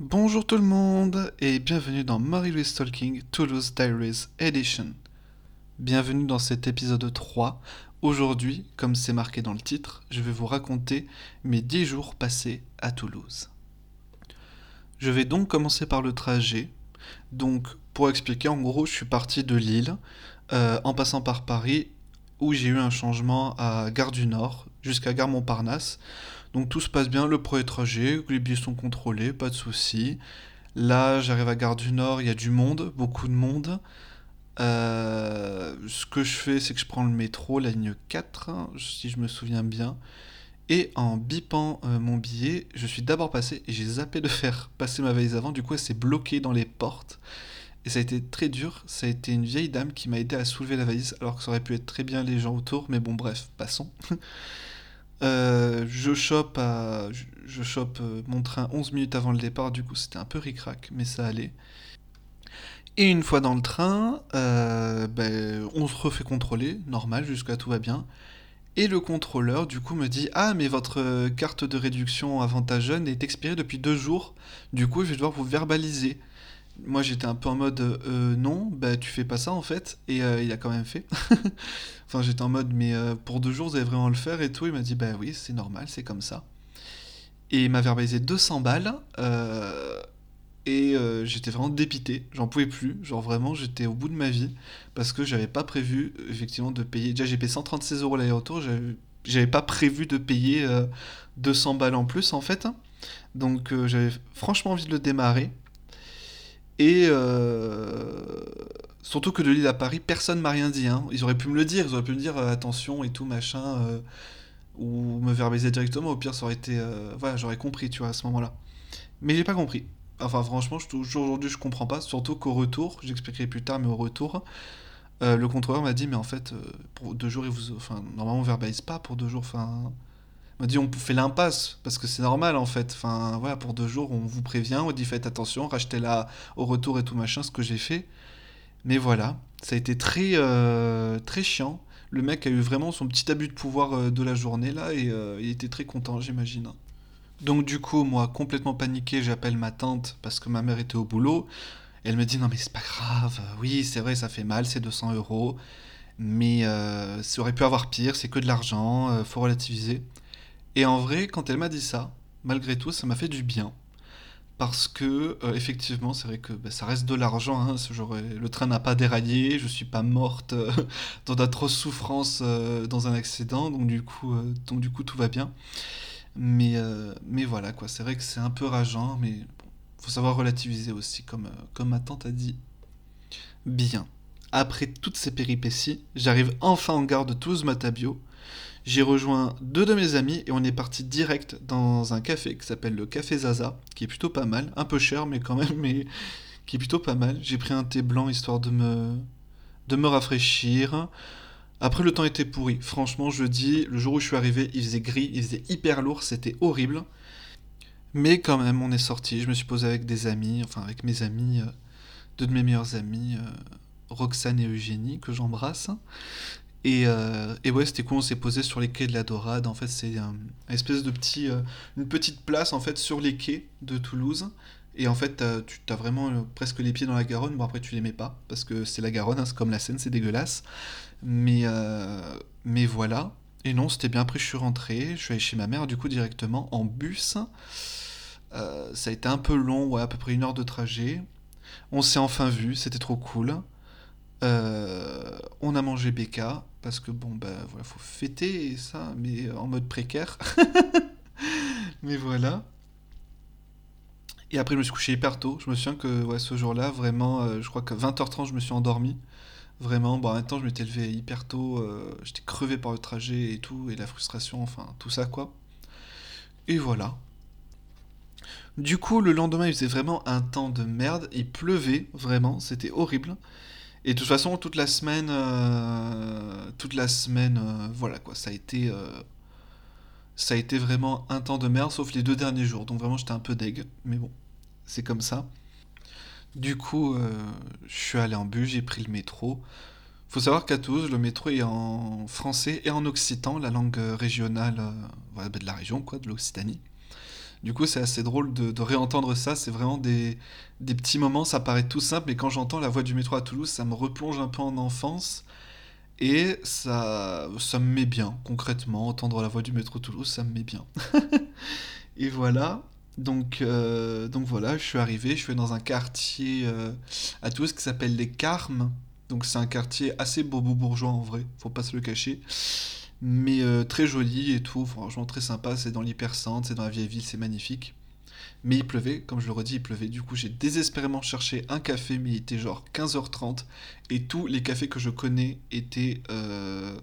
Bonjour tout le monde et bienvenue dans Marie-Louise Talking Toulouse Diaries Edition. Bienvenue dans cet épisode 3. Aujourd'hui, comme c'est marqué dans le titre, je vais vous raconter mes 10 jours passés à Toulouse. Je vais donc commencer par le trajet. Donc, pour expliquer, en gros, je suis parti de Lille euh, en passant par Paris où j'ai eu un changement à Gare du Nord jusqu'à Gare Montparnasse. Donc tout se passe bien, le premier trajet, les billets sont contrôlés, pas de soucis. Là, j'arrive à Gare du Nord, il y a du monde, beaucoup de monde. Euh, ce que je fais, c'est que je prends le métro, la ligne 4, si je me souviens bien. Et en bipant euh, mon billet, je suis d'abord passé et j'ai zappé de faire passer ma valise avant. Du coup, elle s'est bloquée dans les portes. Et ça a été très dur. Ça a été une vieille dame qui m'a aidé à soulever la valise, alors que ça aurait pu être très bien les gens autour. Mais bon, bref, passons. Euh, je chope, à, je, euh, mon train 11 minutes avant le départ, du coup c'était un peu ric-rac, mais ça allait. Et une fois dans le train, euh, ben, on se refait contrôler, normal, jusqu'à tout va bien. Et le contrôleur, du coup, me dit Ah, mais votre carte de réduction avantage jeune est expirée depuis deux jours. Du coup, je vais devoir vous verbaliser moi j'étais un peu en mode euh, non, bah tu fais pas ça en fait, et euh, il a quand même fait. enfin j'étais en mode mais euh, pour deux jours vous allez vraiment le faire et tout, il m'a dit bah oui c'est normal, c'est comme ça. Et il m'a verbalisé 200 balles, et j'étais vraiment dépité, j'en pouvais plus, genre vraiment j'étais au bout de ma vie, parce que j'avais pas prévu effectivement de payer, déjà j'ai payé 136 euros l'aller-retour, j'avais pas prévu de payer 200 balles en plus en fait, donc j'avais franchement envie de le démarrer. Et euh, surtout que de Lille à Paris, personne m'a rien dit. Hein. Ils auraient pu me le dire, ils auraient pu me dire euh, attention et tout machin, euh, ou me verbaliser directement. Au pire, ça aurait été, voilà, j'aurais compris, tu vois, à ce moment-là. Mais j'ai pas compris. Enfin, franchement, aujourd'hui, je comprends pas. Surtout qu'au retour, j'expliquerai plus tard, mais au retour, le contrôleur m'a dit, mais en fait, pour deux jours, il vous, enfin, normalement, on verbalise pas pour deux jours. Enfin, m'a dit on fait l'impasse parce que c'est normal en fait. Enfin voilà, pour deux jours on vous prévient, on dit faites attention, rachetez-la au retour et tout machin, ce que j'ai fait. Mais voilà, ça a été très euh, très chiant. Le mec a eu vraiment son petit abus de pouvoir euh, de la journée là et euh, il était très content, j'imagine. Donc du coup, moi complètement paniqué, j'appelle ma tante parce que ma mère était au boulot. elle me dit non mais c'est pas grave, oui c'est vrai ça fait mal, c'est 200 euros, mais ça aurait pu avoir pire, c'est que de l'argent, faut relativiser. Et en vrai, quand elle m'a dit ça, malgré tout, ça m'a fait du bien. Parce que, euh, effectivement, c'est vrai que bah, ça reste de l'argent. Hein, le train n'a pas déraillé, je suis pas morte euh, dans d'atroces souffrances euh, dans un accident, donc du coup, donc du coup tout va bien. Mais, mais voilà, quoi. C'est vrai que c'est un peu rageant, mais bon, faut savoir relativiser aussi, comme, comme ma tante a dit. Bien. Après toutes ces péripéties, j'arrive enfin en gare de Toulouse-Matabio j'ai rejoint deux de mes amis et on est parti direct dans un café qui s'appelle le Café Zaza, qui est plutôt pas mal, un peu cher mais quand même, mais qui est plutôt pas mal. J'ai pris un thé blanc histoire de me, de me rafraîchir. Après, le temps était pourri. Franchement, je dis, le jour où je suis arrivé, il faisait gris, il faisait hyper lourd, c'était horrible. Mais quand même, on est sorti. Je me suis posé avec des amis, enfin avec mes amis, euh, deux de mes meilleurs amis, euh, Roxane et Eugénie, que j'embrasse. Euh, et, ouais, c'était cool, on s'est posé sur les quais de la Dorade. En fait, c'est un, espèce de petit, euh, une petite place en fait sur les quais de Toulouse. Et en fait, tu as vraiment euh, presque les pieds dans la Garonne. Bon, après, tu les mets pas parce que c'est la Garonne, hein, c'est comme la Seine, c'est dégueulasse. Mais, mais voilà. Et non, c'était bien. Après, je suis rentré. Je suis allé chez ma mère, du coup, directement en bus. ça a été un peu long, ouais, à peu près une heure de trajet. On s'est enfin vu, c'était trop cool. On a mangé BK parce que bon, ben voilà, faut fêter ça, mais en mode précaire. mais voilà. Et après, je me suis couché hyper tôt. Je me souviens que ouais, ce jour-là, vraiment, euh, je crois que 20h30, je me suis endormi. Vraiment, bon, en même temps, je m'étais levé hyper tôt. Euh, j'étais crevé par le trajet et tout, et la frustration, enfin, tout ça, quoi. Et voilà. Du coup, le lendemain, il faisait vraiment un temps de merde. Il pleuvait, vraiment, c'était horrible. Et de toute façon, toute la semaine, euh, toute la semaine, euh, voilà quoi, ça a été, euh, ça a été vraiment un temps de merde, sauf les deux derniers jours. Donc vraiment, j'étais un peu deg, mais bon, c'est comme ça. Du coup, je suis allé en bus, j'ai pris le métro. Faut savoir qu'à Toulouse, le métro est en français et en occitan, la langue régionale bah, de la région, quoi, de l'Occitanie. Du coup, c'est assez drôle de, réentendre ça. C'est vraiment des, petits moments, ça paraît tout simple, mais quand j'entends la voix du métro à Toulouse, ça me replonge un peu en enfance. Et ça, me met bien, concrètement. Entendre la voix du métro Toulouse, ça me met bien. et voilà. Donc, euh, donc voilà, je suis arrivé, je suis dans un quartier euh, à Toulouse qui s'appelle les Carmes. Donc c'est un quartier assez bobo bourgeois en vrai, faut pas se le cacher. Mais euh, très joli et tout, franchement très sympa, c'est dans l'hypercentre, c'est dans la vieille ville, c'est magnifique. Mais il pleuvait, comme je le redis, il pleuvait. Du coup, j'ai désespérément cherché un café, mais il était genre 15h30. Et tous les cafés que je connais étaient, euh,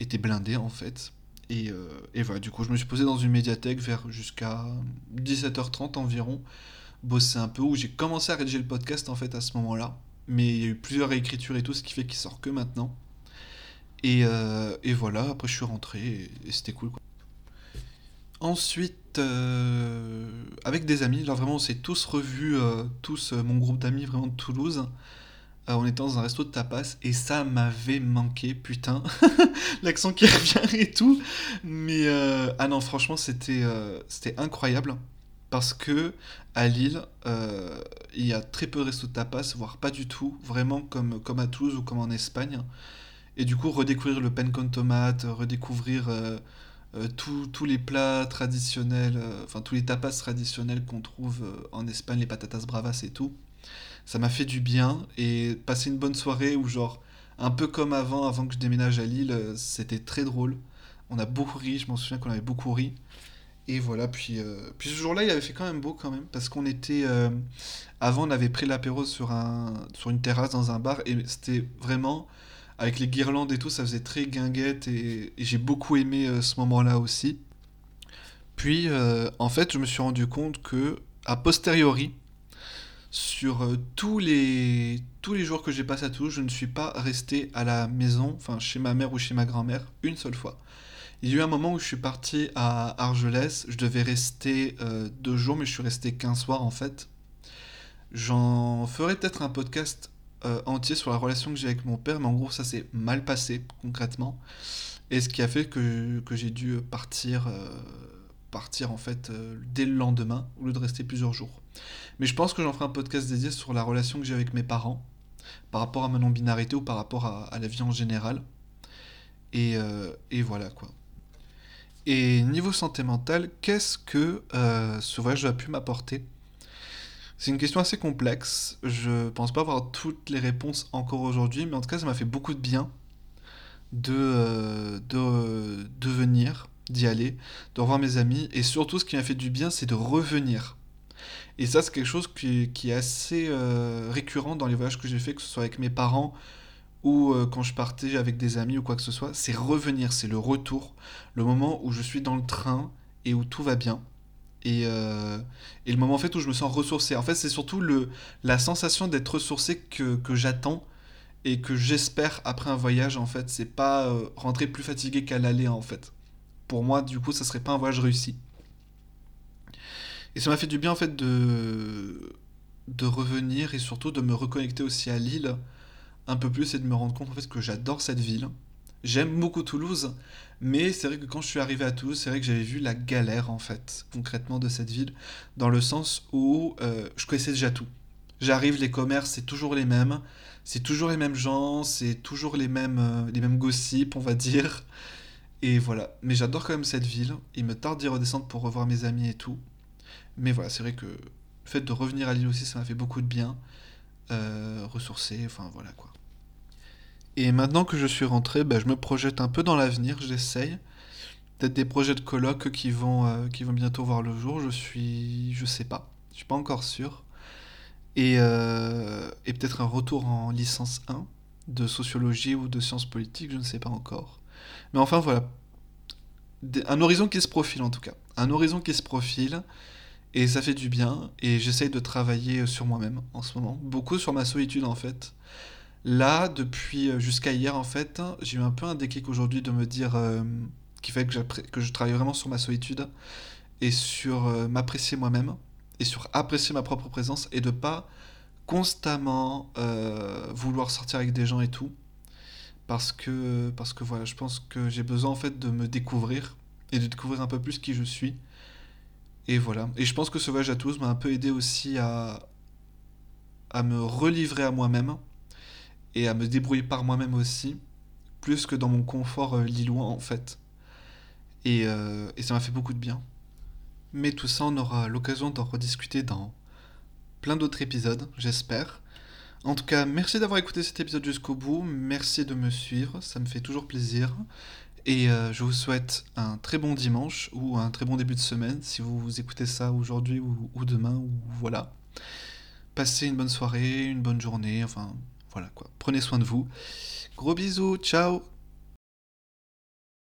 étaient blindés en fait. Et, euh, et, voilà, du coup, je me suis posé dans une médiathèque vers jusqu'à 17h30 environ, bosser un peu, où j'ai commencé à rédiger le podcast en fait à ce moment-là. Mais il y a eu plusieurs réécritures et tout, ce qui fait qu'il sort que maintenant. Et, euh, et voilà, après je suis rentré et, c'était cool. Quoi. Ensuite, euh, avec des amis, là vraiment on s'est tous revus, euh, tous mon groupe d'amis vraiment de Toulouse. On était dans un resto de tapas et ça m'avait manqué, putain. L'accent qui revient et tout. Mais ah non, franchement, c'était c'était incroyable parce que à Lille, il y a très peu de restos de tapas, voire pas du tout, vraiment comme, comme à Toulouse ou comme en Espagne. Et du coup, redécouvrir le pan con tomate, redécouvrir euh, euh, tous les plats traditionnels, euh, enfin tous les tapas traditionnels qu'on trouve euh, en Espagne, les patatas bravas et tout. Ça m'a fait du bien et passer une bonne soirée où genre un peu comme avant, avant que je déménage à Lille, euh, c'était très drôle. On a beaucoup ri, je m'en souviens qu'on avait beaucoup ri. Et voilà, puis, euh, puis ce jour-là, il avait fait quand même beau quand même, parce qu'on était... euh, avant, on avait pris l'apéro sur un, sur une terrasse dans un bar, et c'était vraiment, avec les guirlandes et tout, ça faisait très guinguette, et, j'ai beaucoup aimé euh, ce moment-là aussi. Puis, euh, en fait, je me suis rendu compte que, a posteriori, sur euh, tous les, jours que j'ai passé à Toulouse, je ne suis pas resté à la maison, enfin chez ma mère ou chez ma grand-mère, une seule fois. Il y a eu un moment où je suis parti à Argelès, je devais rester deux jours, mais je suis resté qu'un soir en fait. J'en ferai peut-être un podcast euh, entier sur la relation que j'ai avec mon père, mais en gros ça s'est mal passé concrètement. Et ce qui a fait que, j'ai dû partir, euh, partir en fait euh, dès le lendemain, au lieu de rester plusieurs jours. Mais je pense que j'en ferai un podcast dédié sur la relation que j'ai avec mes parents, par rapport à ma non-binarité ou par rapport à, la vie en général. Et, et voilà quoi. Et niveau santé mentale, qu'est-ce que ce voyage a pu m'apporter? C'est une question assez complexe. Je pense pas avoir toutes les réponses encore aujourd'hui, mais en tout cas, ça m'a fait beaucoup de bien de, euh, de, venir, d'y aller, de revoir mes amis, et surtout, ce qui m'a fait du bien, c'est de revenir. Et ça, c'est quelque chose qui, est assez euh, récurrent dans les voyages que j'ai fait, que ce soit avec mes parents ou euh, quand je partais avec des amis ou quoi que ce soit. C'est revenir, c'est le retour, le moment où je suis dans le train et où tout va bien. Et, euh, et le moment en fait où je me sens ressourcé. En fait, c'est surtout le, la sensation d'être ressourcé que, que j'attends et que j'espère après un voyage. En fait, c'est pas euh, rentrer plus fatigué qu'à l'aller en fait. Pour moi, du coup, ça serait pas un voyage réussi. Et ça m'a fait du bien en fait de, de revenir et surtout de me reconnecter aussi à Lille un peu plus et de me rendre compte en fait que j'adore cette ville. J'aime beaucoup Toulouse, mais c'est vrai que quand je suis arrivé à Toulouse, c'est vrai que j'avais vu la galère en fait, concrètement de cette ville, dans le sens où euh, je connaissais déjà tout. J'arrive, les commerces, c'est toujours les mêmes, c'est toujours les mêmes gens, c'est toujours les mêmes, euh, les mêmes gossips, on va dire. Et voilà. Mais j'adore quand même cette ville. Il me tarde d'y redescendre pour revoir mes amis et tout. Mais voilà, c'est vrai que le fait de revenir à Lille aussi, ça m'a fait beaucoup de bien. Euh, ressourcer, enfin voilà quoi. Et maintenant que je suis rentré, bah, je me projette un peu dans l'avenir, j'essaye. Peut-être des projets de colloque qui vont, euh, qui vont bientôt voir le jour, je suis... je sais pas. Je suis pas encore sûr. Et, euh, et peut-être un retour en licence 1 de sociologie ou de sciences politiques, je ne sais pas encore. Mais enfin voilà, un horizon qui se profile en tout cas. Un horizon qui se profile, et ça fait du bien, et j'essaye de travailler sur moi-même en ce moment. Beaucoup sur ma solitude en fait. Là, depuis euh, jusqu'à hier, en fait, j'ai eu un peu un déclic aujourd'hui de me dire euh, qu'il fallait que, que je travaille vraiment sur ma solitude et sur euh, m'apprécier moi-même et sur apprécier ma propre présence et de pas constamment euh, vouloir sortir avec des gens et tout parce que parce que voilà, je pense que j'ai besoin en fait de me découvrir et de découvrir un peu plus qui je suis Et voilà. Et je pense que ce voyage à Toulouse m'a un peu aidé aussi à, à me relivrer à moi-même et à me débrouiller par moi-même aussi, plus que dans mon confort euh, lillois en fait. Et, euh, et ça m'a fait beaucoup de bien. Mais tout ça, on aura l'occasion d'en rediscuter dans plein d'autres épisodes, j'espère. En tout cas, merci d'avoir écouté cet épisode jusqu'au bout, merci de me suivre, ça me fait toujours plaisir. Et euh, je vous souhaite un très bon dimanche ou un très bon début de semaine si vous écoutez ça aujourd'hui ou, ou demain ou voilà. Passez une bonne soirée, une bonne journée, enfin voilà quoi. Prenez soin de vous. Gros bisous, ciao